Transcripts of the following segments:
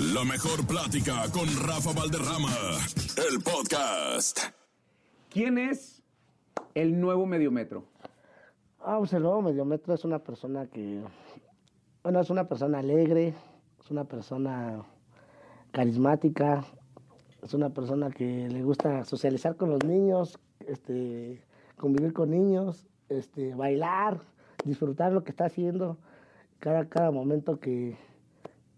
La mejor plática con Rafa Valderrama, el podcast. ¿Quién es el nuevo mediometro? Ah, pues el nuevo mediometro es una persona que, bueno, es una persona alegre, es una persona carismática, es una persona que le gusta socializar con los niños, este, convivir con niños, este, bailar, disfrutar lo que está haciendo, cada, cada momento que,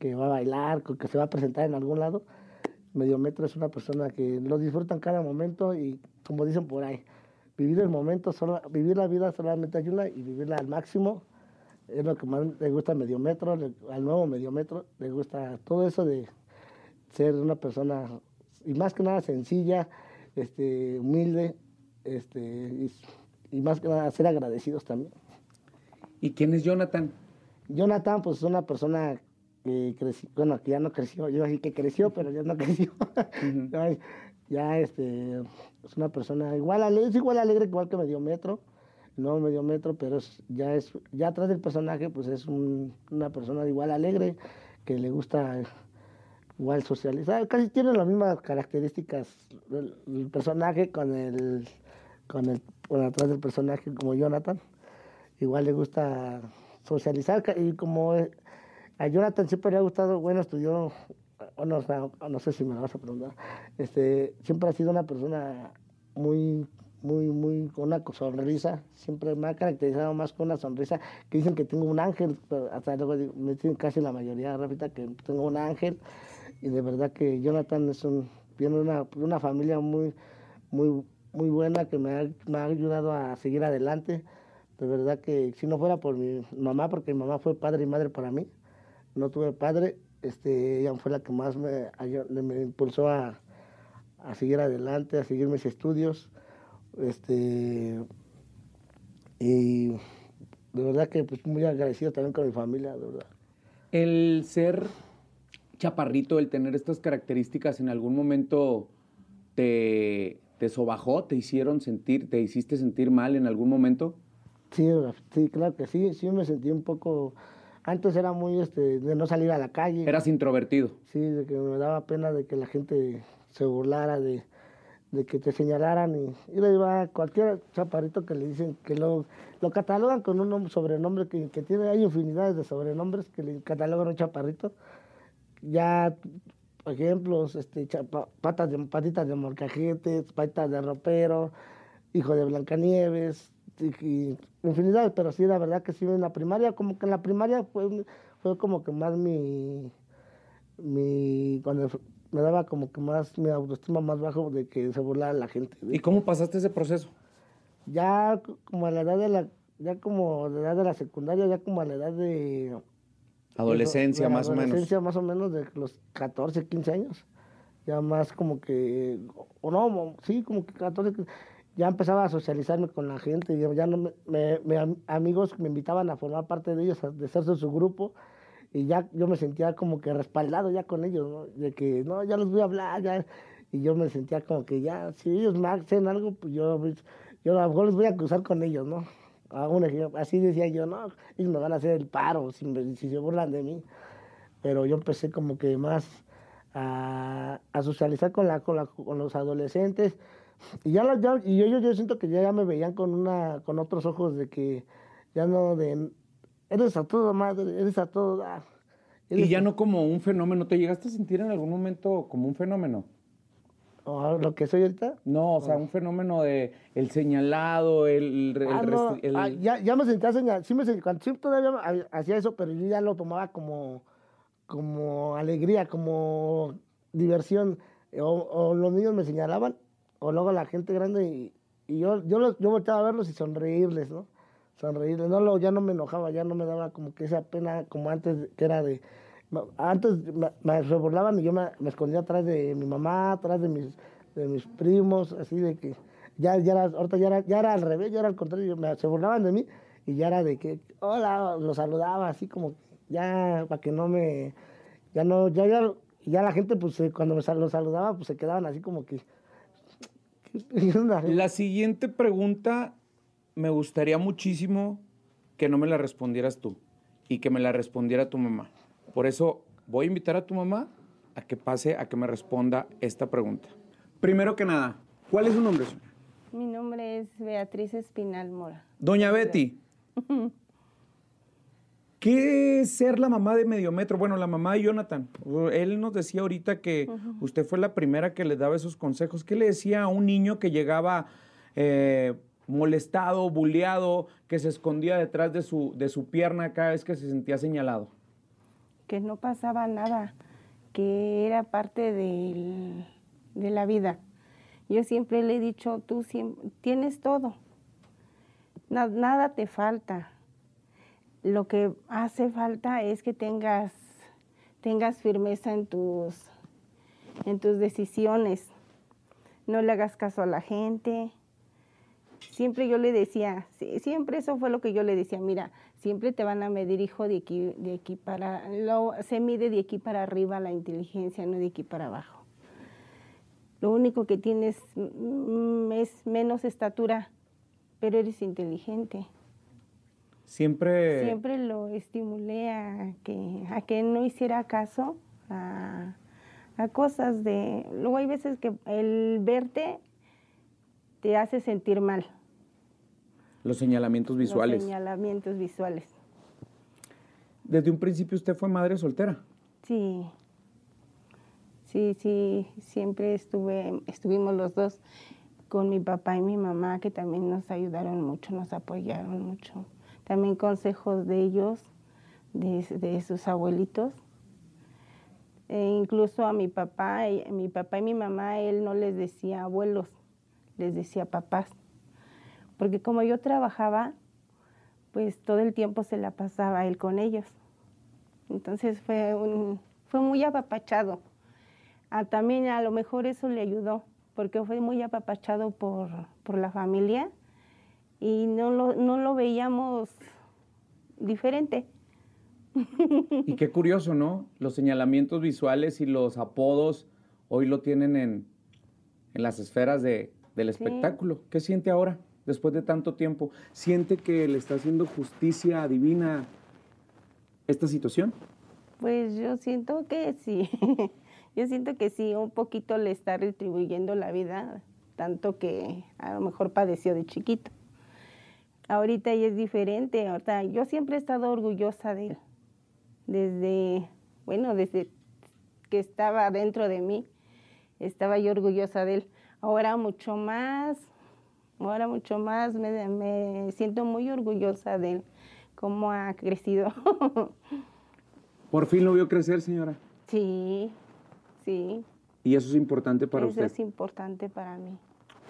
que va a bailar, que se va a presentar en algún lado. Mediometro es una persona que lo disfruta en cada momento y como dicen por ahí, vivir el momento, solo, vivir la vida solamente hay una y vivirla al máximo es lo que más le gusta al mediometro, al nuevo mediometro, le gusta todo eso de ser una persona y más que nada sencilla, este, humilde, este, y, y más que nada ser agradecidos también. ¿Y quién es Jonathan? Jonathan, pues es una persona bueno, que ya no creció, yo así que creció, pero ya no creció. ya, ya, este, es una persona igual alegre, es igual alegre igual que Mediometro, no Mediometro, pero es, ya es, ya atrás del personaje, pues es un, una persona igual alegre, que le gusta igual socializar, casi tiene las mismas características del, del personaje con el, con el, con atrás del personaje como Jonathan, igual le gusta socializar y como a Jonathan siempre le ha gustado, bueno, estudió, o no, sé si me lo vas a preguntar, este, siempre ha sido una persona muy, muy, muy, con una sonrisa, siempre me ha caracterizado más con una sonrisa, que dicen que tengo un ángel, pero hasta luego me dicen casi la mayoría, Rafita, que tengo un ángel, y de verdad que Jonathan es un, viene de una, una familia muy, muy, muy buena que me ha ayudado a seguir adelante, de verdad que si no fuera por mi mamá, porque mi mamá fue padre y madre para mí, no tuve padre, este, ella fue la que más me, me impulsó a, a, seguir adelante, a seguir mis estudios. Este, y de verdad que pues, muy agradecido también con mi familia, de verdad. El ser chaparrito, el tener estas características, en algún momento te, te sobajó, te hicieron sentir, te hiciste sentir mal en algún momento. Sí, sí, claro que sí, sí me sentí un poco antes era muy este, de no salir a la calle. Eras introvertido. Sí, de que me daba pena de que la gente se burlara, de, de que te señalaran. Y, y le iba a cualquier chaparrito que le dicen que lo, lo catalogan con un sobrenombre que, que tiene, hay infinidades de sobrenombres que le catalogan a un chaparrito. Ya, ejemplos, este, chapa, patas de, patitas de morcajetes, patitas de ropero, hijo de Blancanieves, infinidad, pero sí, la verdad que sí, en la primaria, como que en la primaria fue, fue como que más mi, mi, cuando me daba como que más mi autoestima más bajo de que se burlara la gente. ¿Y cómo pasaste ese proceso? Ya como a la edad de la, ya como a la edad de la secundaria, ya como a la edad de... Adolescencia, de más adolescencia, o menos. más o menos de los 14, 15 años. Ya más como que, o no, sí, como que 14, 15 ya empezaba a socializarme con la gente, ya, ya no me, me, me, amigos me invitaban a formar parte de ellos, de ser su grupo, y ya yo me sentía como que respaldado ya con ellos, ¿no? de que no, ya les voy a hablar, ya, y yo me sentía como que ya, si ellos me hacen algo, pues yo, yo a lo mejor les voy a cruzar con ellos, ¿no? así decía yo, no, ellos me van a hacer el paro si, me, si se burlan de mí, pero yo empecé como que más a, a socializar con, la, con, la, con los adolescentes, y ya, ya y yo, yo, siento que ya, ya me veían con una con otros ojos de que ya no de eres a todo madre, eres a todo ah, eres y ya a... no como un fenómeno, ¿te llegaste a sentir en algún momento como un fenómeno? ¿O lo que soy ahorita? No, o sea, un fenómeno de el señalado, el... el, ah, no, el... Ah, ya, ya, me sentía señalado, sí me sentía, cuando, sí todavía hacía eso, pero yo ya lo tomaba como, como alegría, como diversión, o, o los niños me señalaban o luego la gente grande y, y yo, yo, los, yo volteaba a verlos y sonreírles, ¿no? Sonreírles, no, lo, ya no me enojaba, ya no me daba como que esa pena como antes, que era de, antes me, me y yo me, escondía atrás de mi mamá, atrás de mis, de mis primos, así de que, ya, ya era, ahorita ya era, ya era al revés, ya era al contrario, me, se burlaban de mí y ya era de que, hola, los saludaba así como, ya, para que no me, ya no, ya, ya, ya la gente pues cuando me los saludaba pues se quedaban así como que, la siguiente pregunta me gustaría muchísimo que no me la respondieras tú y que me la respondiera tu mamá. Por eso voy a invitar a tu mamá a que pase a que me responda esta pregunta. Primero que nada, ¿cuál es su nombre, señora? Mi nombre es Beatriz Espinal Mora. Doña Betty. ¿Qué es ser la mamá de Mediometro? Bueno, la mamá de Jonathan. Él nos decía ahorita que usted fue la primera que le daba esos consejos. ¿Qué le decía a un niño que llegaba eh, molestado, bulleado, que se escondía detrás de su, de su pierna cada vez que se sentía señalado? Que no pasaba nada, que era parte del- de la vida. Yo siempre le he dicho, tú siem- tienes todo, Na- nada te falta. Lo que hace falta es que tengas, tengas firmeza en tus, en tus decisiones. No le hagas caso a la gente. Siempre yo le decía, siempre eso fue lo que yo le decía, mira, siempre te van a medir hijo de aquí, de aquí para, se mide de aquí para arriba la inteligencia, no de aquí para abajo. Lo único que tienes mm, es menos estatura, pero eres inteligente. Siempre, Siempre lo estimulé a que, a que no hiciera caso a, a cosas de... Luego hay veces que el verte te hace sentir mal. los señalamientos visuales. Los señalamientos visuales. Desde un principio usted fue madre soltera. Sí. Sí, sí, siempre estuve, estuvimos los dos con mi papá y mi mamá, que también nos ayudaron mucho, nos apoyaron mucho. También consejos de ellos, de, de sus abuelitos. E incluso a mi papá, y- mi papá y mi mamá, él no les decía abuelos, les decía papás. Porque como yo trabajaba, pues todo el tiempo se la pasaba él con ellos. Entonces fue, un, fue muy apapachado. Ah, también a lo mejor eso le ayudó, porque fue muy apapachado por, por la familia y no lo, no lo veíamos diferente. Y qué curioso, ¿no? Los señalamientos visuales y los apodos hoy lo tienen en, en las esferas de, del Sí. espectáculo. ¿Qué siente ahora, después de tanto tiempo? ¿Siente que le está haciendo justicia divina esta situación? Pues yo siento que sí, yo siento que sí, un poquito le está retribuyendo la vida, tanto que a lo mejor padeció de chiquito. Ahorita ya es diferente, ahorita yo siempre he estado orgullosa de él, desde, bueno, desde que estaba dentro de mí, estaba yo orgullosa de él. Ahora mucho más, ahora mucho más me, me siento muy orgullosa de él, cómo ha crecido. Por fin lo vio crecer, señora. Sí, sí. Y eso es importante para Eso usted. es importante para mí.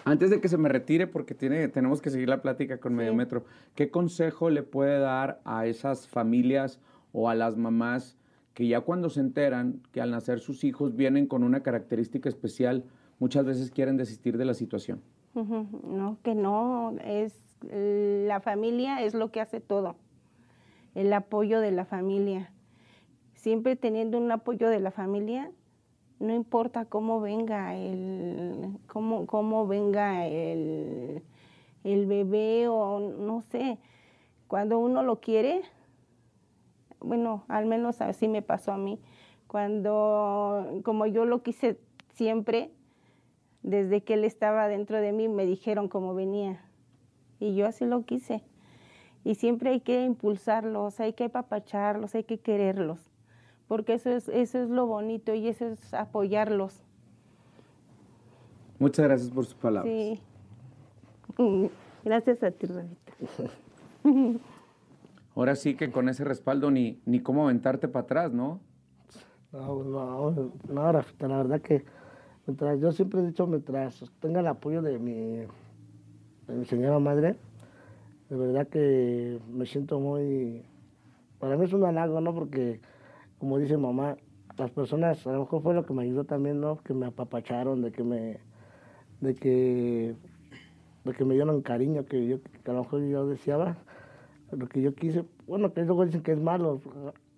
Antes de que se me retire, porque tiene, tenemos que seguir la plática con Sí. Mediometro, ¿qué consejo le puede dar a esas familias o a las mamás que ya cuando se enteran que al nacer sus hijos vienen con una característica especial, muchas veces quieren desistir de la situación? No, que no, es la familia es lo que hace todo. El apoyo de la familia. Siempre teniendo un apoyo de la familia, no importa cómo venga el cómo, cómo venga el, el bebé o no sé, cuando uno lo quiere, bueno, al menos así me pasó a mí, cuando como yo lo quise siempre, desde que él estaba dentro de mí me dijeron cómo venía y yo así lo quise. Y siempre hay que impulsarlos, hay que apapacharlos, hay que quererlos, porque eso es, eso es lo bonito y eso es apoyarlos. Muchas gracias por sus palabras. Sí. Gracias a ti, Rabita. Ahora sí que con ese respaldo ni, ni cómo aventarte para atrás, ¿no? No, no, no, Rafita, la verdad que mientras, yo siempre he dicho, mientras tenga el apoyo de mi, de mi señora madre, de verdad que me siento muy, para mí es un halago, ¿no? Porque, como dice mamá, las personas, a lo mejor fue lo que me ayudó también, ¿no? Que me apapacharon, de que me, de que, de que me dieron cariño, que yo, que a lo mejor yo deseaba, lo que yo quise, bueno, que luego dicen que es malo,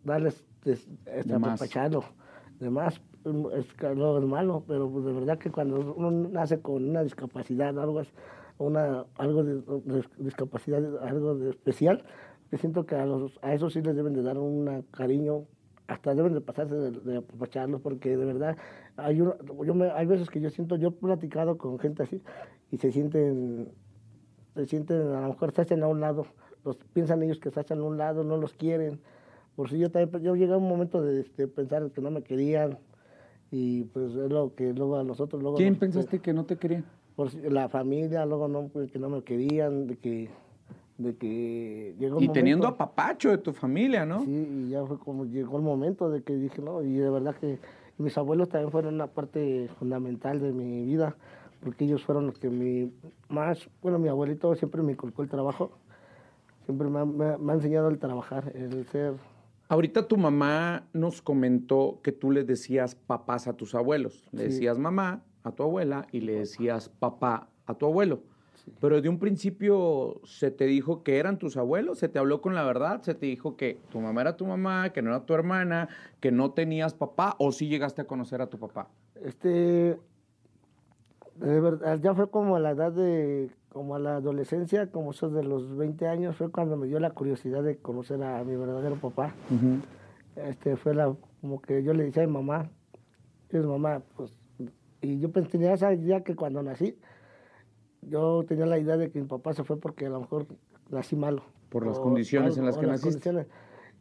darles, des- este, De apapacharlo, de más, es, que luego es malo, pero pues de verdad que cuando uno nace con una discapacidad, algo, una, algo de, de discapacidad, algo de especial, yo siento que a, los, a esos sí les deben de dar un cariño hasta deben de pasarse de, de apapacharlos porque de verdad hay, uno- yo me- hay veces que yo siento, yo he platicado con gente así y se sienten, se sienten, a lo mejor se hacen a un lado, los, piensan ellos que se hacen a un lado, no los quieren. Por si yo también, yo llegué a un momento de, de pensar que no me querían y pues es lo que luego a nosotros luego... ¿Quién nos- pensaste que no te quería? por la familia, luego no, pues, que no me querían, de que, de que llegó un Y teniendo a momento- papacho de tu familia, ¿no? Sí, y ya fue como llegó el momento de que dije, no, y de verdad que mis abuelos también fueron una parte fundamental de mi vida, porque ellos fueron los que mi más, bueno, mi abuelito siempre me inculcó el trabajo, siempre me ha, me me ha enseñado el trabajar, el ser, Ahorita tu mamá nos comentó que tú le decías papás a tus abuelos. Le Sí. decías mamá a tu abuela y le decías papá a tu abuelo. Pero de un principio se te dijo que eran tus abuelos, se te habló con la verdad, se te dijo que tu mamá era tu mamá, que no era tu hermana, que no tenías papá, o sí llegaste a conocer a tu papá. este, de verdad, ya fue como a la edad de, como a la adolescencia, como eso de los 20 años, fue cuando me dio la curiosidad de conocer a mi verdadero papá. este fue la como que yo le decía a mi mamá es mamá pues y yo esa idea que cuando nací yo tenía la idea de que mi papá se fue porque a lo mejor nací malo Por las O- condiciones o- en las que naciste. condiciones.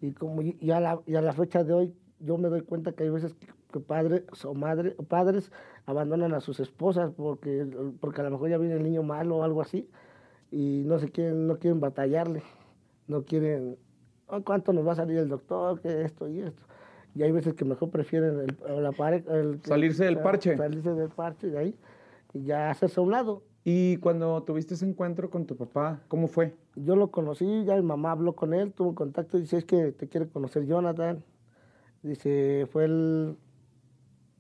y como y y a la, y a la fecha de hoy yo me doy cuenta que hay veces que, que padres o madre, padres abandonan a sus esposas porque porque a lo mejor ya viene el niño malo o algo así y no se quieren no quieren batallarle no quieren "Oh, cuánto nos va a salir el doctor que esto y esto y hay veces que mejor prefieren el, la Salirse del parche. salirse del parche de ahí y ya hacerse a un lado Y cuando tuviste ese encuentro con tu papá, ¿cómo fue? yo lo conocí, ya mi mamá habló con él, tuvo contacto y dice, es que te quiere conocer Jonathan. Dice, fue el...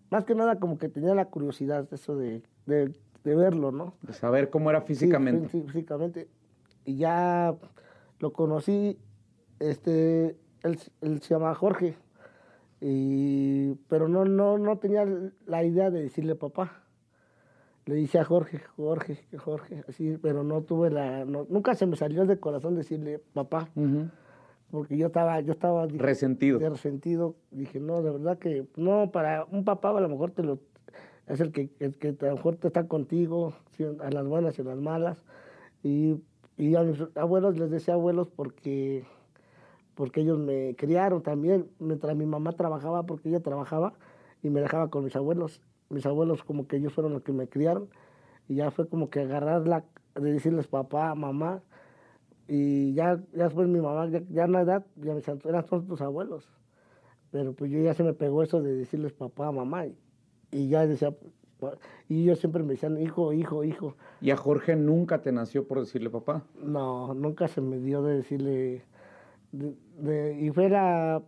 Más que nada como que tenía la curiosidad eso de, de, de verlo, ¿no? De saber cómo era físicamente. sí, físicamente. Y ya lo conocí, este, él, él se llama Jorge, y, pero no, no, no tenía la idea de decirle papá. Le dije a Jorge, Jorge, Jorge, así, pero no tuve la, no- nunca se me salió del corazón decirle papá, porque yo estaba, yo estaba dije, Resentido. de resentido. Dije, no, de verdad que no, para un papá a lo mejor te lo, es el que, el que a lo mejor te está contigo, a las buenas y a las malas. Y, y a mis abuelos les decía abuelos porque, porque ellos me criaron también, mientras mi mamá trabajaba, porque ella trabajaba y me dejaba con mis abuelos. Mis abuelos como que ellos fueron los que me criaron y ya fue como que agarrarla, de decirles papá, mamá, y ya, ya después mi mamá, ya, ya en la edad, ya me decían, eran todos tus abuelos. Pero pues yo ya se me pegó eso de decirles papá, mamá. Y, y ya decía, y ellos siempre me decían, hijo, hijo, hijo. Y a Jorge nunca te nació por decirle papá. No, nunca se me dio de decirle. de- de- y fue la.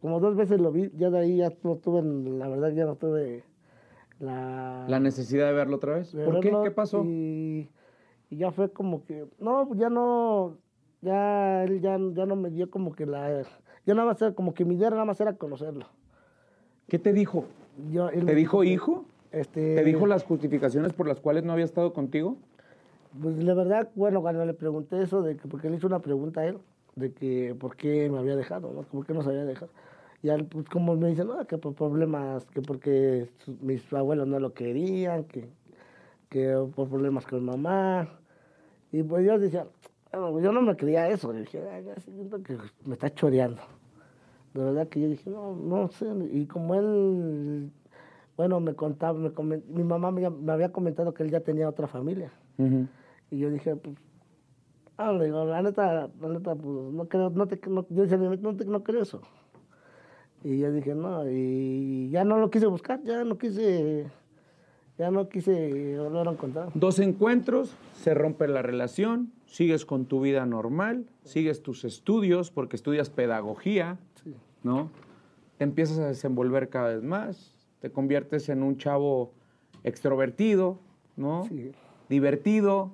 como dos veces lo vi, ya de ahí ya no tuve, la verdad, ya no tuve la. La necesidad de verlo otra vez. ¿Por qué? ¿Qué pasó? Y, y ya fue como que. No, ya no. Ya él ya, ya no me dio como que la. Ya nada más era como que mi idea nada más era conocerlo. ¿Qué te dijo? Yo, ¿Te dijo que- hijo? Este, ¿Te dijo las justificaciones por las cuales no había estado contigo? Pues la verdad, bueno, cuando le pregunté eso, de que, porque le hice una pregunta a él, de que por qué me había dejado, ¿no? ¿Por qué nos había dejado? Y él, pues como me dice, no, que por problemas, que porque sus- mis abuelos no lo querían, que, que por problemas con mamá. Y pues yo decía, "Bueno, yo no me creía eso, yo dije, "Ay, ya siento que me está choreando. De verdad que yo dije, no, no sé. Y como él, bueno, me contaba, me comen- mi mamá me, me había comentado que él ya tenía otra familia. Y yo dije, pues, ah, le digo, la neta, la neta, pues, no creo, no te, no, yo decía, no, te, no creo eso. Y yo dije, no, y ya no lo quise buscar, ya no quise, ya no quise volver a encontrar. Dos encuentros, se rompe la relación, sigues con tu vida normal, sigues tus estudios porque estudias pedagogía, Sí. ¿no? Te empiezas a desenvolver cada vez más, te conviertes en un chavo extrovertido, ¿no? Sí. Divertido,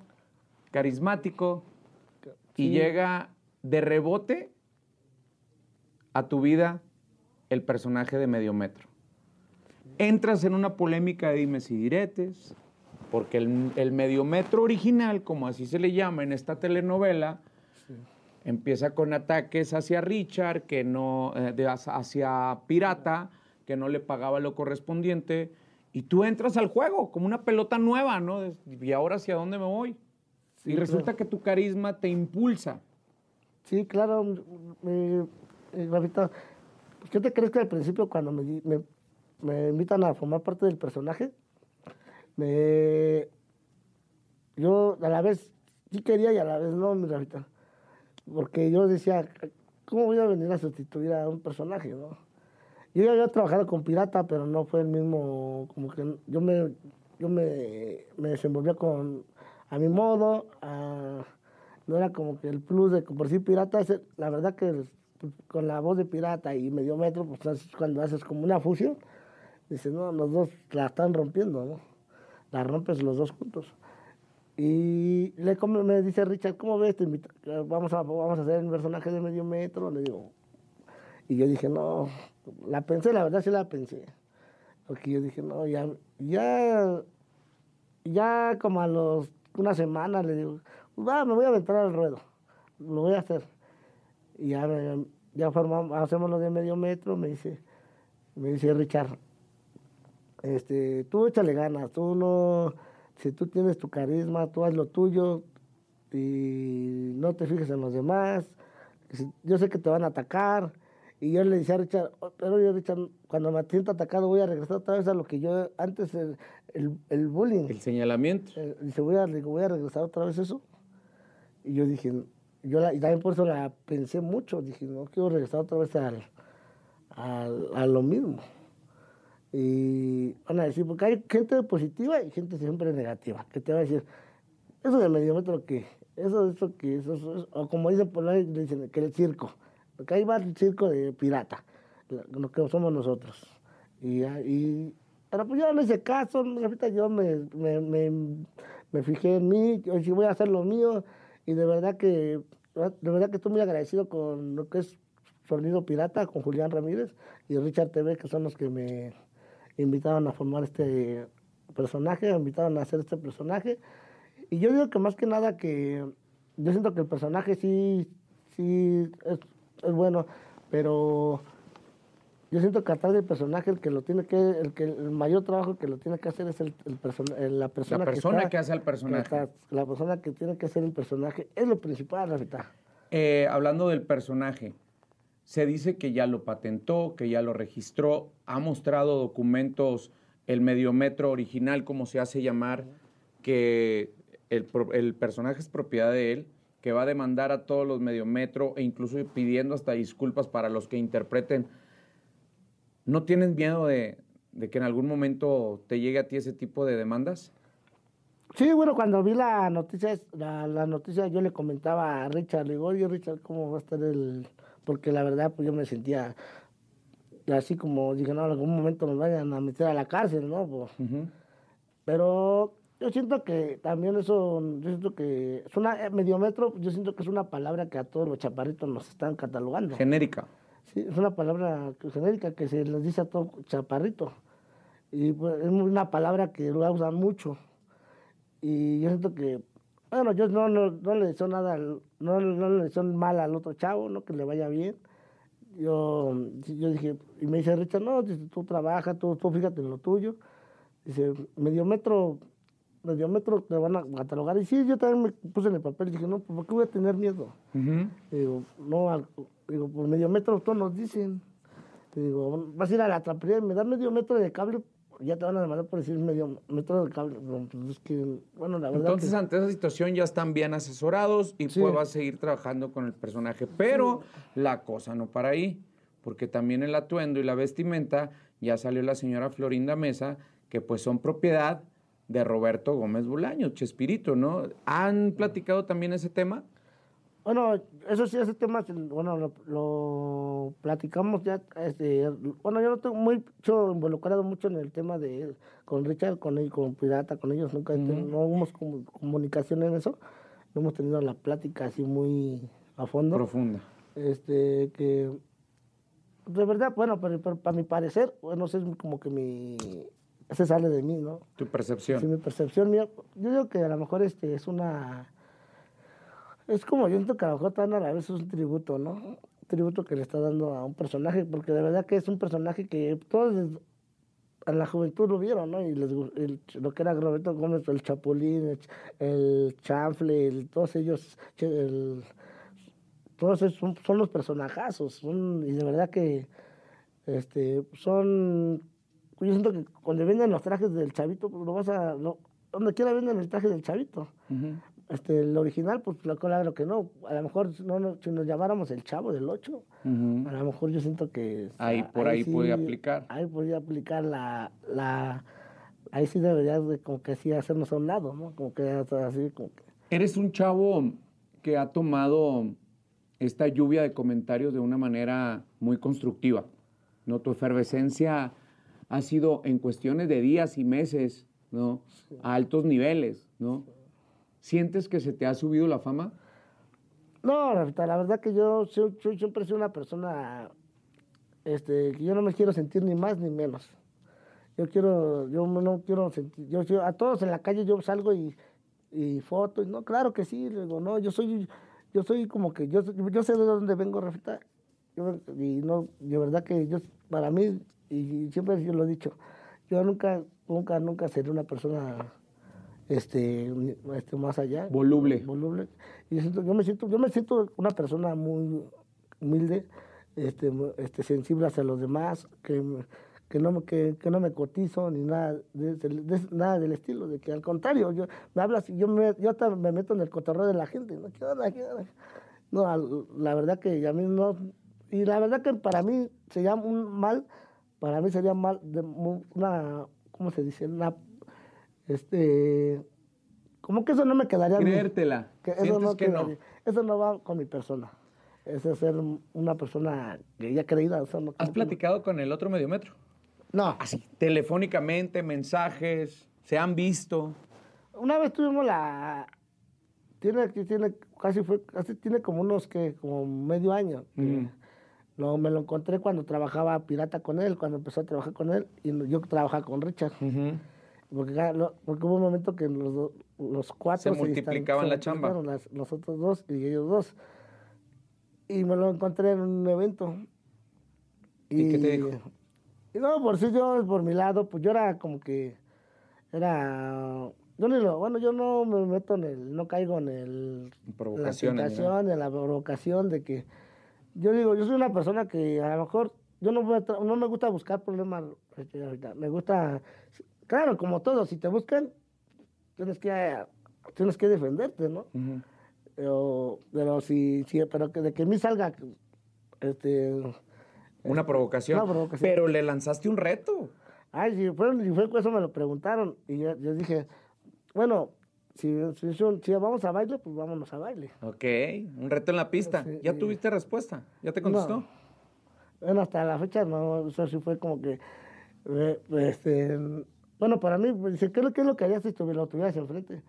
carismático, y llega de rebote a tu vida el personaje de medio metro. Entras en una polémica de dimes y diretes, porque el, el mediometro original, como así se le llama en esta telenovela, empieza con ataques hacia Richard, que no, eh, de- hacia Pirata, que no le pagaba lo correspondiente, y tú entras al juego como una pelota nueva, ¿no? ¿Y ahora hacia dónde me voy? Sí, y resulta claro. que tu carisma te impulsa. Sí, claro, eh, Rafita, ¿qué te crees que al principio cuando me, me, me invitan a formar parte del personaje, me, yo a la vez sí quería y a la vez no, mi Rafita, porque yo decía, ¿cómo voy a venir a sustituir a un personaje, no? Yo ya había trabajado con Pirata, pero no fue el mismo, como que yo me, yo me, me desenvolvía con, a mi modo, a- no era como que el plus de por sí Pirata, es la verdad que con la voz de Pirata y medio metro, pues cuando haces como una fusión, dices, no, los dos la están rompiendo, ¿no? La rompes los dos juntos. Y le come- me dice Richard, ¿cómo ves? Te vamos, a, vamos a hacer el personaje de medio metro. Le digo, y yo dije, no, la pensé, la verdad sí la pensé. Porque yo dije, no, ya, ya, ya como a los, una semana le digo, va, me voy a aventar al ruedo, lo voy a hacer. Y ya, ya formamos, hacemos lo de medio metro, me dice, me dice Richard, este, tú échale ganas, tú no, si tú tienes tu carisma, tú haz lo tuyo y no te fijes en los demás. Yo sé que te van a atacar. Y yo le decía a Richard, "Oh, pero yo, Richard, cuando me siento atacado voy a regresar otra vez a lo que yo antes, el, el, el bullying. El señalamiento. Eh, dice, voy a, voy a regresar otra vez eso. Y yo dije, yo la, y también por eso la pensé mucho. Dije, no quiero regresar otra vez al, al- a lo mismo. Y van a decir, porque hay gente positiva y gente siempre negativa, que te va a decir, eso de medio metro que, eso, eso que, eso, eso- eso", o como dicen por ahí, dicen que el circo, porque ahí va el circo de pirata, lo que somos nosotros. Y, y pero pues yo no hice caso, ahorita yo me, me, me, me fijé en mí, yo dije, voy a hacer lo mío, y de verdad que, de verdad que estoy muy agradecido con lo que es Sonido Pirata, con Julián Ramírez y Richard TV, que son los que me invitaron a formar este personaje, me invitaron a hacer este personaje. Y yo digo que más que nada que yo siento que el personaje sí, sí es, es bueno, pero yo siento que atrás del personaje el que lo tiene que, el que el mayor trabajo que lo tiene que hacer es el, el el- la persona, La persona está- que hace al personaje. está- la persona que tiene que hacer el personaje es lo principal, Rafita. Eh, hablando del personaje, se dice que ya lo patentó, que ya lo registró, ha mostrado documentos, el mediometro original, como se hace llamar, que el, el personaje es propiedad de él, que va a demandar a todos los mediometro e incluso pidiendo hasta disculpas para los que interpreten. ¿No tienes miedo de, de que en algún momento te llegue a ti ese tipo de demandas? Sí, bueno, cuando vi la noticia, la, la noticia yo le comentaba a Richard, le digo, oye Richard, ¿cómo va a estar el...? Porque la verdad, pues yo me sentía así como, dije, no, en algún momento nos vayan a meter a la cárcel, ¿no? Pues, Ujú. pero yo siento que también eso, yo siento que es una, eh, mediometro, yo siento que es una palabra que a todos los chaparritos nos están catalogando. Genérica. Sí, es una palabra genérica que se les dice a todo chaparrito. Y pues, es una palabra que lo usan mucho. Y yo siento que, bueno, yo no, no, no le deseo nada, no, no le deseo mal al otro chavo, ¿no? Que le vaya bien. Yo, yo dije, y me dice Richard, no, tú trabajas, tú, tú fíjate en lo tuyo. Dice, medio metro, medio metro te van a catalogar. Y sí, yo también me puse en el papel y dije, no, pues, ¿por qué voy a tener miedo? Digo, no, al- digo, por medio metro todos nos dicen. Digo, vas a ir a la trapería y me das medio metro de cable, ya te van a demandar por decir medio metro de cable. Pues es que, bueno, la verdad. Entonces, que- ante esa situación ya están bien asesorados y Sí. pues vas a seguir trabajando con el personaje. Pero la cosa no para ahí, porque también el atuendo y la vestimenta ya salió la señora Florinda Mesa, que pues son propiedad de Roberto Gómez Bolaño, Chespirito, ¿no? ¿Han platicado también ese tema? Bueno, eso sí, ese tema, bueno, lo, lo platicamos ya, este, bueno, yo no estoy muy involucrado mucho en el tema de, con Richard, con él, con Pirata, con ellos, nunca, tenido- no hemos comu- comunicación en eso, no hemos tenido la plática así muy a fondo. Profunda. este que de verdad bueno pero, pero para mi parecer bueno es como que mi ese sale de mí no Tu percepción. Sí, mi percepción mía yo digo que a lo mejor este es una Es como yo siento que a lo mejor también a la vez es un tributo, ¿no? Un tributo que le está dando a un personaje, porque de verdad que es un personaje que todos en la juventud lo vieron, ¿no? Y les, el- lo que era Roberto Gómez, el Chapulín, el, el Chanfle, el- todos ellos, el- todos esos son, son los personajazos, son, y de verdad que este, son, yo siento que cuando venden los trajes del chavito, pues lo vas a, lo- donde quiera venden el traje del chavito. Ujú. Este, el original, pues lo claro que no. A lo mejor no, no, si nos llamáramos el chavo del 8, Ujú. a lo mejor yo siento que... Ahí, por ahí puede aplicar. Ahí podría aplicar la... la ahí sí deberías de como que sí hacernos a un lado, ¿no? Como que así, como que... Eres un chavo que ha tomado esta lluvia de comentarios de una manera muy constructiva. ¿no? Tu efervescencia ha sido en cuestiones de días y meses, ¿no? A altos niveles, ¿no? ¿Sientes que se te ha subido la fama? No, la verdad que yo, soy- soy- siempre sido una persona este, que yo no me quiero sentir ni más ni menos. Yo quiero, yo no quiero sentir, yo, yo- a todos en la calle yo salgo y, y fotos, no, claro que sí, digo, no, yo soy, yo soy como que, yo, yo sé de dónde vengo, Rafita, yo, y no, de verdad que yo, para mí, y siempre yo lo he dicho, yo nunca, nunca, nunca seré una persona, este, este más allá Voluble. voluble. Y siento- yo me siento, yo me siento una persona muy humilde, este, este, sensible hacia los demás, que, que no me, que, que no me cotizo ni nada de, de- de- nada del estilo, de que al contrario, yo me hablas y yo me, yo hasta me meto en el cotorreo de la gente, ¿no? ¿Qué onda? ¿Qué onda? No, la verdad que a mí no, y la verdad que para mí sería un mal, para mí sería mal, de, una, ¿cómo se dice? Una, este, como que eso no me quedaría. Creértela. Que eso, ¿Sientes no que no? quedaría- eso no va con mi persona. Eso es ser una persona que ya creída. Eso no, ¿Has platicado con el otro mediometro? No. Así, telefónicamente, mensajes, se han visto. Una vez tuvimos la... Tiene, tiene, casi fue, casi tiene como unos que, como medio año. que No, me lo encontré cuando trabajaba pirata con él, cuando empezó a trabajar con él, y yo trabajaba con Richard. Ujú. Porque, cada- lo- porque hubo un momento que los, los cuatro Se multiplicaban instal- la chamba. multiplicaron las- los otros dos y ellos dos. Y me lo encontré en un evento. ¿Y qué te dijo? Y no, por si yo, por mi lado, pues yo era como que. Era. Yo ni lo. Bueno, yo no me meto en el. No caigo en el. Provocaciones, La ¿no? tentación, en la provocación de que. Yo digo, yo soy una persona que a lo mejor. Yo no, voy a no me gusta buscar problemas. este, ahorita. Me gusta. Claro, como todo, si te buscan, tienes que. Tienes que defenderte, ¿no? Pero, pero si, si, pero que de que a mí salga, este, Una provocación. Una provocación. Pero le lanzaste un reto. ay, si fue, si fue eso me lo preguntaron y yo, yo dije, bueno, si, si, vamos a baile, pues vámonos a baile. Ok, un reto en la pista. Sí, ¿Ya sí. tuviste respuesta? ¿Ya te contestó? No. Bueno, hasta la fecha no, eso sí fue como que, eh, este, bueno, para mí, pues, dice, ¿qué, es lo- ¿qué es lo que harías si lo tuvieras enfrente?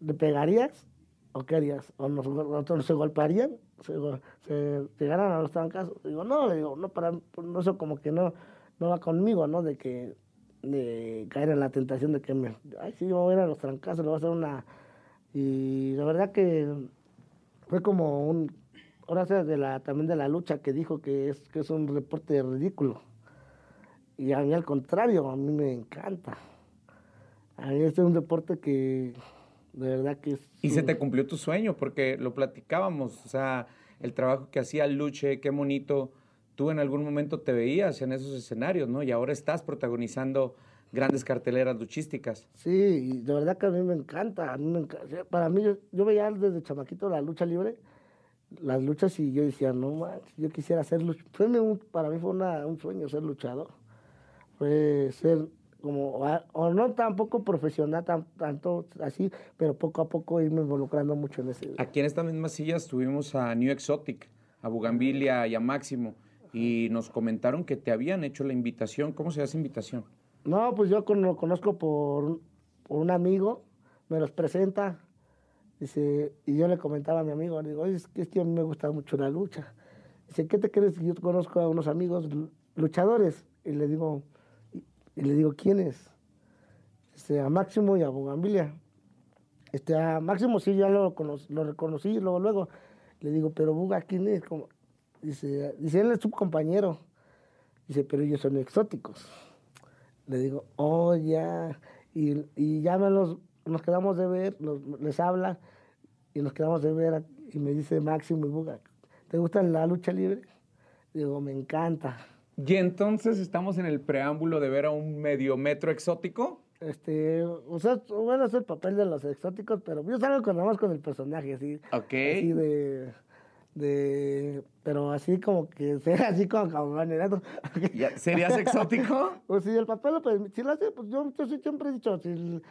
¿Le pegarías o qué harías? ¿O nos, o se golpearían? ¿Se, se llegaran a los trancazos? Digo, no, digo, no, para no, eso como que no, no va conmigo, ¿no? De que, de caer en la tentación de que me, ay, sí, voy a ir a los trancazos, le voy a hacer una, y la verdad que fue como un, ahora sea de la, también de la lucha que dijo que es, que es un reporte ridículo. Y a mí al contrario, a mí me encanta. A mí este es un deporte que de verdad que es... Y se te cumplió tu sueño, porque lo platicábamos, o sea, el trabajo que hacía Luche, qué bonito. Tú en algún momento te veías en esos escenarios, ¿no? Y ahora estás protagonizando grandes carteleras luchísticas. Sí, de verdad que a mí me encanta. A mí me encanta. Para mí, yo, yo veía desde chamaquito la lucha libre, las luchas, y yo decía, no manches, yo quisiera ser luchador. Para mí fue una- un sueño ser luchador. Fue ser como, o, no tampoco profesional, tan- tanto así, pero poco a poco irme involucrando mucho en ese. Aquí en estas mismas sillas tuvimos a New Exotic, a Bugambilia y a Máximo, y nos comentaron que te habían hecho la invitación. ¿Cómo se hace invitación? No, pues yo lo conozco por, por un amigo, me los presenta, dice, y yo le comentaba a mi amigo, le digo, "Oye, es que, es que a mí me gusta mucho la lucha. Dice, ¿qué te crees? Yo conozco a unos amigos lu- luchadores, y le digo, y, le digo, ¿quiénes? Dice, a Máximo y a Bugambilia. Este, a Máximo sí, ya lo, lo reconocí, luego, luego. Le digo, pero Buga, ¿quién es? Dice, dice, él es tu compañero. Dice, pero ellos son exóticos. Le digo, oh, ya. Y, y ya me los, nos quedamos de ver, les habla, y nos quedamos de ver, y me dice Máximo y Buga, ¿te gusta la lucha libre? Digo, me encanta. Y entonces estamos en el preámbulo de ver a un medio metro exótico. Este, o sea, bueno, es el papel de los exóticos, pero yo salgo con, nada más con el personaje, así. Ok. Así de, de, pero así como que sea así como. Ya, ¿Serías exótico? Pues si el papel lo permite, si lo hace, pues yo, yo siempre he dicho, si,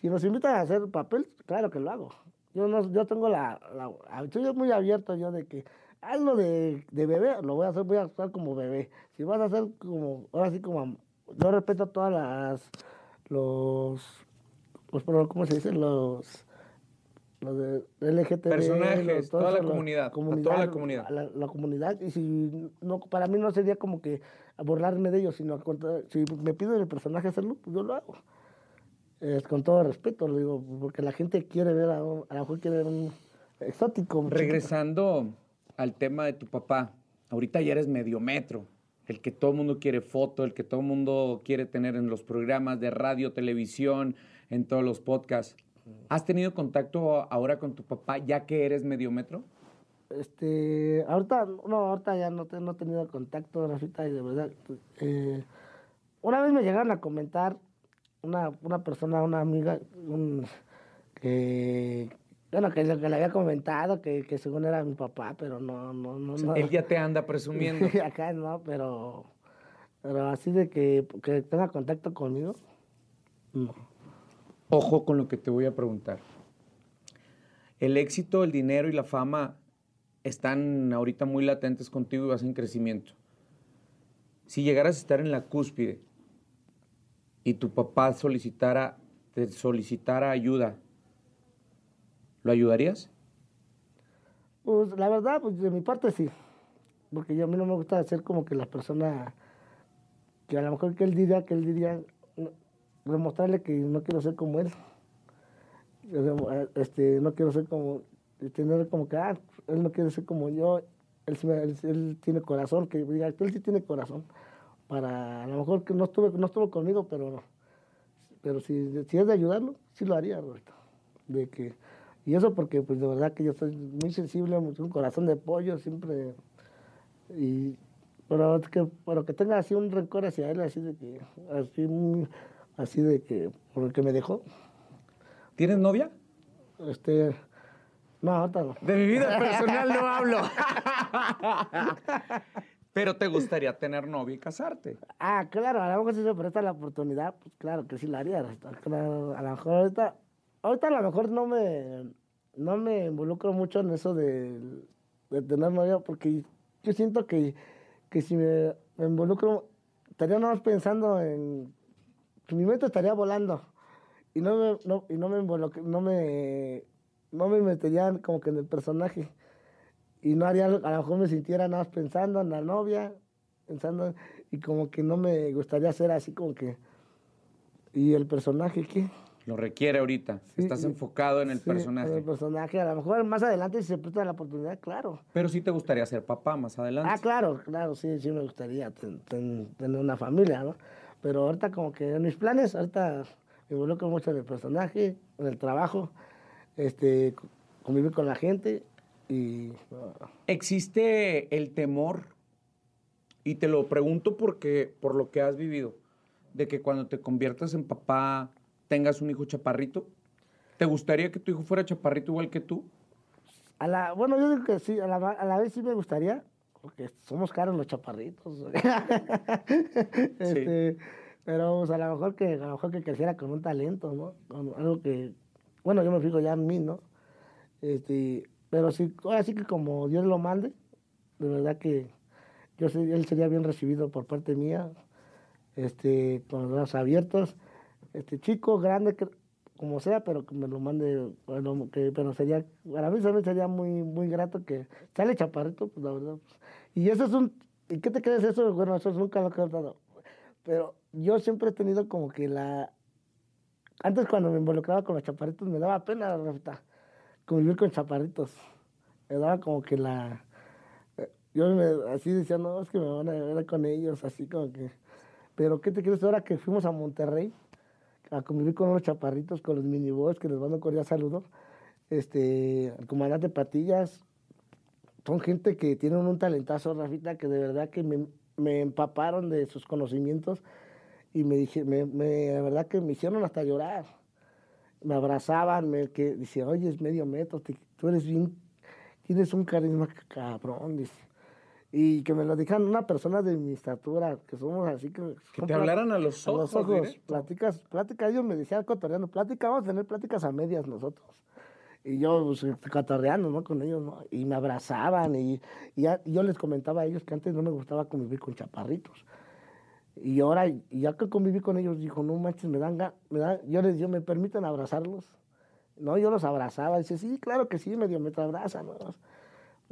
si nos invitan a hacer papel, claro que lo hago. Yo no, yo tengo la, la soy muy abierto yo de que hazlo de, de bebé, lo voy a hacer, voy a actuar como bebé. Si vas a hacer como, ahora sí como, yo respeto todas las, los, los, ¿cómo se dice? Los, los de LGTB. Personajes, toda la comunidad, toda la comunidad. La, la comunidad, y si, no, para mí no sería como que burlarme de ellos, sino al contrario, si me piden el personaje hacerlo, pues yo lo hago. Con todo respeto, lo digo, porque la gente quiere ver, a, un- a lo mejor quiere ver un exótico. un chiquito. Regresando al tema de tu papá, ahorita ya eres medio metro, el que todo el mundo quiere foto, el que todo el mundo quiere tener en los programas de radio, televisión, en todos los podcasts. ¿Has tenido contacto ahora con tu papá ya que eres medio metro? Este, ahorita, no, ahorita ya no, no he tenido contacto, Rafita, y de verdad. eh, una vez me llegaron a comentar una, una persona, una amiga, un- que, bueno, que le había comentado, que, que según era mi papá, pero no, no, no. no. Él ya te anda presumiendo. Acá no, pero, pero así de que, que tenga contacto conmigo, no. Ojo con lo que te voy a preguntar. El éxito, el dinero y la fama están ahorita muy latentes contigo y vas en crecimiento. Si llegaras a estar en la cúspide y tu papá solicitara, te solicitara ayuda, ¿lo ayudarías? Pues la verdad, pues de mi parte sí. Porque yo, a mí no me gusta ser como que la persona que a lo mejor que él diría, que él diría, demostrarle que no quiero ser como él. Eh, Este, no quiero ser como, tener como que, ah, él no quiere ser como yo, él, él, él tiene corazón, que diga, él sí tiene corazón. Para, a lo mejor que no estuve, no estuvo conmigo, pero pero si, si es de ayudarlo, sí lo haría, Roberto. De que, y eso porque, pues, de verdad que yo soy muy sensible, un corazón de pollo, siempre. Y, pero que, pero que tenga así un rencor hacia él, así de que, así, así de que, por el que me dejó, ¿Tienes novia? este, no, ahorita no. De mi vida personal no hablo. Pero te gustaría tener novia y casarte. Ah, claro, a lo mejor si se presta la oportunidad, pues claro que sí la haría. claro. a lo mejor ahorita, ahorita a lo mejor no me, no me involucro mucho en eso de, de tener novia, porque yo siento que, que si me, me involucro, estaría nada más pensando en, mi mente estaría volando. Y no me, no, y no me no me, no me metería como que en el personaje y no haría, a lo mejor me sintiera nada más pensando en la novia, pensando, y como que no me gustaría ser así como que, ¿y el personaje qué? Lo requiere ahorita. Sí, Estás sí, enfocado en el Sí, En personaje. el personaje, a lo mejor más adelante si se presta la oportunidad, claro. Pero sí te gustaría ser papá más adelante. Ah, claro, claro, sí, sí me gustaría ten- ten- tener una familia, ¿no? Pero ahorita como que en mis planes, ahorita me involucro mucho en el personaje, en el trabajo, este, co- convivir con la gente y... ¿Existe el temor? Y te lo pregunto porque, por lo que has vivido, de que cuando te conviertas en papá tengas un hijo chaparrito. ¿Te gustaría que tu hijo fuera chaparrito igual que tú? A la, bueno, yo digo que sí, a la, a la vez sí me gustaría, porque somos caros los chaparritos. Este, Pero a lo mejor que a lo mejor que creciera con un talento, ¿no? Con algo que, bueno, yo me fijo ya en mí, ¿no? Este, pero sí, ahora sí que como Dios lo mande, de verdad que yo sé, él sería bien recibido por parte mía, este, con los brazos abiertos, este chico, grande, como sea, pero que me lo mande, bueno, que, pero sería, para mí sería muy, muy grato que sale chaparrito, pues la verdad. Y eso es un, ¿y qué te crees eso? Bueno, eso nunca lo he contado. Pero yo siempre he tenido como que la, antes cuando me involucraba con los chaparritos me daba pena, Rafita, convivir con chaparritos. Me daba como que la... Yo me, así decía, no, es que me van a ver con ellos, así como que... Pero ¿qué te crees ahora que fuimos a Monterrey a convivir con los chaparritos, con los miniboys, que les mando un cordial saludo? Este, el comandante Patillas, son gente que tienen un talentazo, Rafita, que de verdad que me, me empaparon de sus conocimientos y me dije, me, me, verdad que me hicieron hasta llorar. Me abrazaban, me que dice, oye, es medio metro, tú eres bien, tienes un carisma cabrón, dice. Y que me lo dijeran una persona de mi estatura, que somos así que... Que te hablaran a los a ojos. los ojos, directo. pláticas, pláticas, ellos me decían cotorreando, plática, vamos a tener pláticas a medias nosotros. Y yo, pues, cotorreando, ¿no? Con ellos, ¿no? Y me abrazaban y, y ya- y yo les comentaba a ellos que antes no me gustaba convivir con chaparritos. Y ahora, y ya que conviví con ellos, dijo, no manches, me dan, me dan, yo les digo, ¿me permiten abrazarlos? No, yo los abrazaba. Dice, sí, claro que sí, medio metro abraza, ¿no?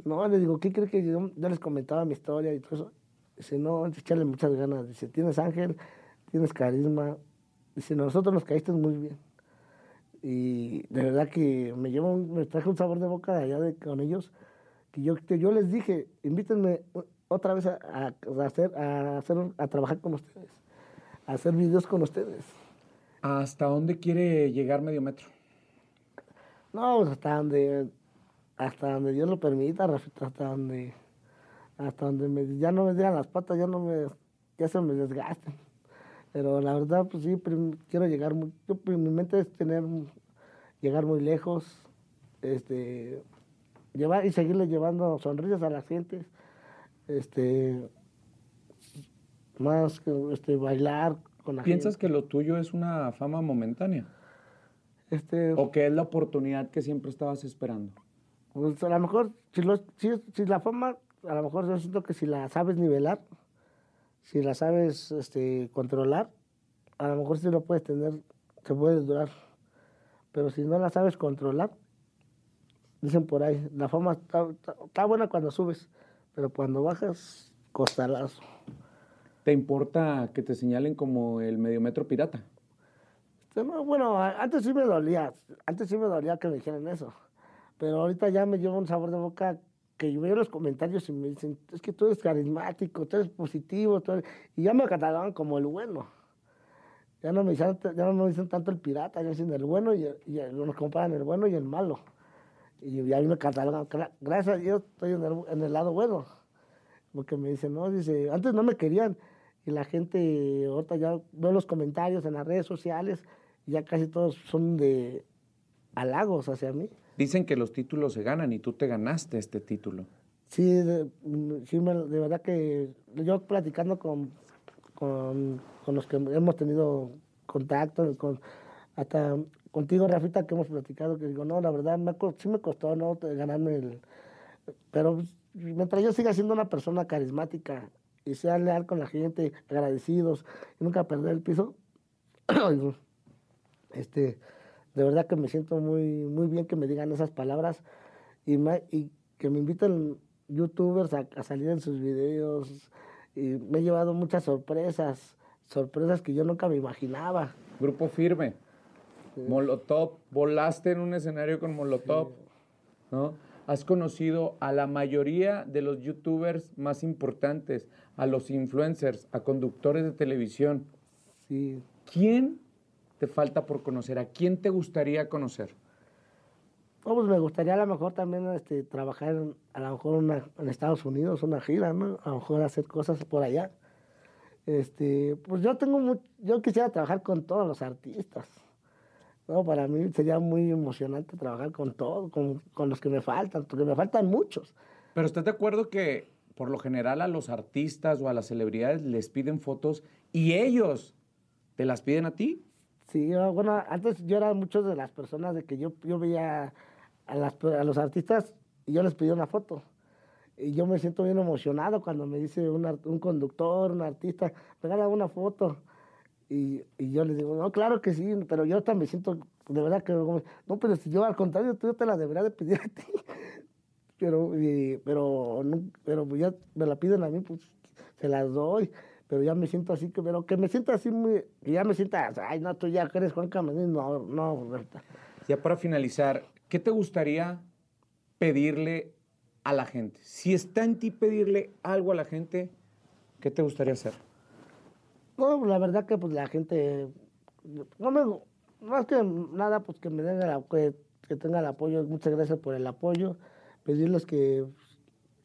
No, le digo, ¿qué cree que yo, yo les comentaba mi historia y todo eso? Dice, no, echarle muchas ganas. Dice, tienes ángel, tienes carisma. Dice, nosotros nos caíste muy bien. Y de verdad que me llevo, un- me traje un sabor de boca de allá de, con ellos. Que yo, que yo les dije, invítenme otra vez a, hacer, a hacer, a trabajar con ustedes, a hacer videos con ustedes. ¿Hasta dónde quiere llegar medio metro? No, pues hasta donde, hasta donde Dios lo permita, Rafita, hasta donde, hasta donde me- ya no me digan las patas, ya no me, ya se me desgasten. Pero la verdad, pues sí, quiero llegar, muy, yo, pues, mi mente es tener, llegar muy lejos, este, llevar y seguirle llevando sonrisas a las gentes, este, más que, este, bailar con la ¿Piensas gente. que lo tuyo es una fama momentánea? Este, ¿O que es la oportunidad que siempre estabas esperando? Pues a lo mejor, si, lo- si, si la fama, a lo mejor yo siento que si la sabes nivelar, si la sabes este, controlar, a lo mejor sí lo puedes tener, te puede durar. Pero si no la sabes controlar, dicen por ahí, la fama está, está- está buena cuando subes, pero cuando bajas, costalazo. ¿Te importa que te señalen como el medio metro pirata? Este, no, bueno, antes sí me dolía, antes sí me dolía que me dijeran eso, pero ahorita ya me lleva un sabor de boca que yo veo los comentarios y me dicen, es que tú eres carismático, tú eres positivo, tú eres-", y ya me catalogan como el bueno. Ya no me dicen, ya no me dicen tanto el pirata, ya dicen el bueno y, y nos comparan el bueno y el malo. Y ya me catalogan, gra- gracias a Dios estoy en el, en el lado bueno. Porque me dicen, no, dice, antes no me querían. Y la gente, ahorita ya veo los comentarios en las redes sociales y ya casi todos son de halagos hacia mí. Dicen que los títulos se ganan y tú te ganaste este título. Sí, de, sí de verdad que yo platicando con, con, con los que hemos tenido contacto, con, hasta contigo, Rafita, que hemos platicado, que digo, no, la verdad, me, sí me costó no ganarme el... Pero mientras yo siga siendo una persona carismática y sea leal con la gente, agradecidos, y nunca perder el piso, este, de verdad que me siento muy, muy bien que me digan esas palabras y, ma- y que me inviten youtubers a, a salir en sus videos. Y me he llevado muchas sorpresas, sorpresas que yo nunca me imaginaba. Grupo firme. Molotov. Volaste en un escenario con Molotov. ¿no? Has conocido a la mayoría de los youtubers más importantes, a los influencers, a conductores de televisión. Sí, ¿Quién te falta por conocer? ¿A quién te gustaría conocer? No, pues me gustaría a lo mejor también este, trabajar en- a lo mejor una- en Estados Unidos, una gira, ¿no? A lo mejor hacer cosas por allá. Este, pues yo tengo mu- yo quisiera trabajar con todos los artistas. No, para mí sería muy emocionante trabajar con todos, con, con los que me faltan, porque me faltan muchos. Pero ¿estás de acuerdo que por lo general a los artistas o a las celebridades les piden fotos y ellos te las piden a ti? Sí, yo, bueno, antes yo era muchos de las personas de que yo, yo veía a, las, a los artistas y yo les pedía una foto. Y yo me siento bien emocionado cuando me dice un, un conductor, un artista, regala una foto. Y, y yo les digo, no, claro que sí, pero yo también siento, de verdad que, no, pero si yo al contrario, tú te la debería de pedir a ti. Pero, pero, pero ya me la piden a mí, pues se las doy. Pero ya me siento así, que, pero que me siento así muy, que ya me sienta, ay, no, tú ya eres Juan Caminero, no, no, Roberta. Ya para finalizar, ¿qué te gustaría pedirle a la gente? Si está en ti pedirle algo a la gente, ¿qué te gustaría hacer? No, la verdad que pues la gente, no me, más que nada, pues que me den el, que, que tenga el apoyo, muchas gracias por el apoyo, pedirles que,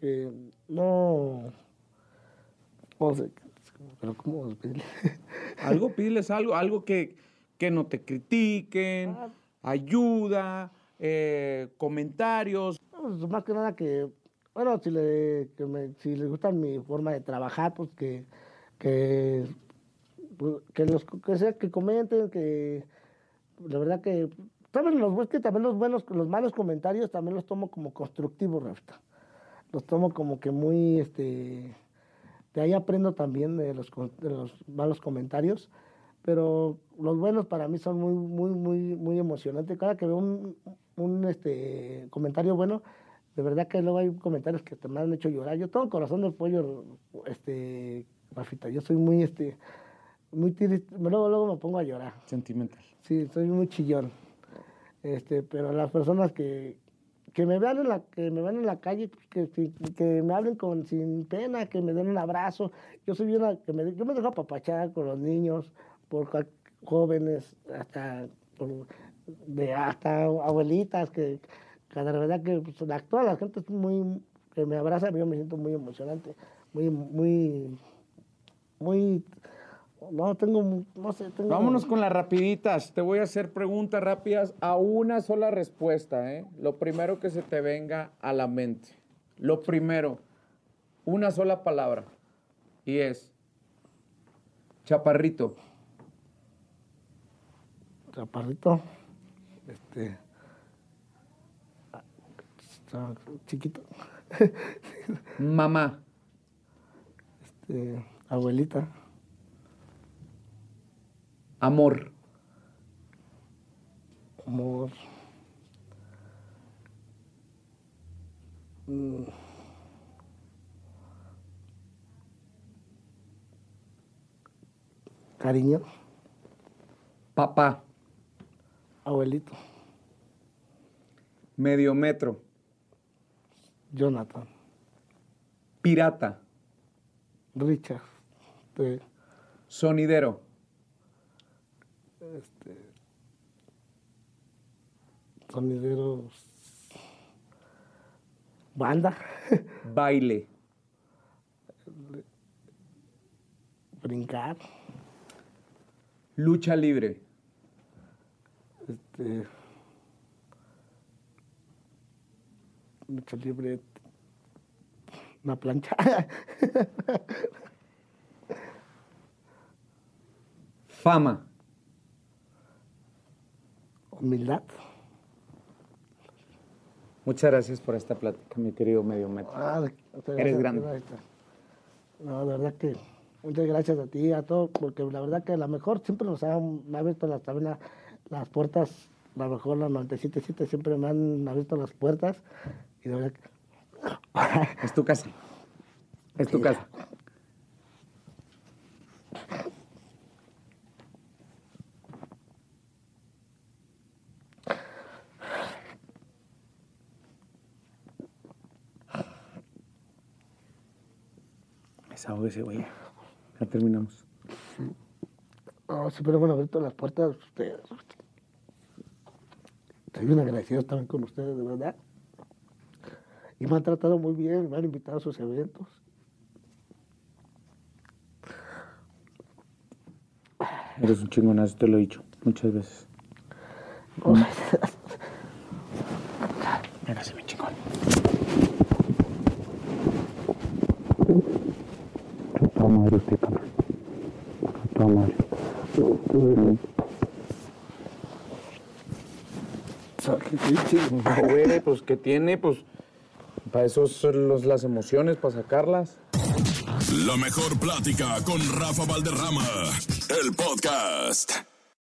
que no, sé, pero cómo. Algo, pídeles algo, algo que, que no te critiquen, ayuda, eh, comentarios. Pues, más que nada que, bueno, si, le, que me- si les gusta mi forma de trabajar, pues que, que, pues, que, los, que, sea, que comenten, que la verdad que, saben los que también los buenos, los malos comentarios también los tomo como constructivos, Rafta. Los tomo como que muy, este, de ahí aprendo también de los, de los malos comentarios, pero los buenos para mí son muy, muy, muy, muy emocionantes. Cada que veo un, un este, comentario bueno, de verdad que luego hay comentarios que te me han hecho llorar. Yo tengo el corazón de pollo, este, Rafita. Yo soy muy, este, muy triste. Luego, luego me pongo a llorar. Sentimental. Sí, soy muy chillón. Este, pero las personas que, que me vean en la, que me vean en la calle, que, que me hablen con sin pena, que me den un abrazo. Yo soy una, que me, yo me dejo apapachar con los niños, por jóvenes, hasta hasta abuelitas, que, la verdad que pues, la, la gente es muy que me abraza, yo me siento muy emocionante, muy, muy, muy, no tengo, no sé, tengo. Vámonos con las rapiditas. Te voy a hacer preguntas rápidas a una sola respuesta, ¿eh? Lo primero que se te venga a la mente. Lo primero, una sola palabra. Y es chaparrito, chaparrito, este, ah, chiquito, mamá, este, abuelita, amor, amor, mm, cariño, papá, abuelito, medio metro, Jonathan, pirata, Richard, sonidero, sonideros, banda, baile, brincar, lucha libre, este, lucha libre, una plancha, fama, humildad. Muchas gracias por esta plática, mi querido medio metro. Ah, Eres grande. No, de verdad que muchas gracias a ti, a todos, porque la verdad que a lo mejor siempre nos han abierto las, también la- las puertas, a lo mejor la 977 siempre me han abierto las puertas y de verdad que Es tu casa. Es tu casa. Ya terminamos. no, siempre me han abierto las puertas ustedes. Estoy bien agradecido también con ustedes, de verdad. Y me han tratado muy bien, me han invitado a sus eventos. Eres un chingonazo, te lo he dicho muchas veces. No, Eres mi chingón. Toda madre usted, cabrón. Toda madre. Güey, pues que tiene, pues para eso son los- las emociones, para sacarlas. La mejor plática con Rafa Valderrama. El podcast.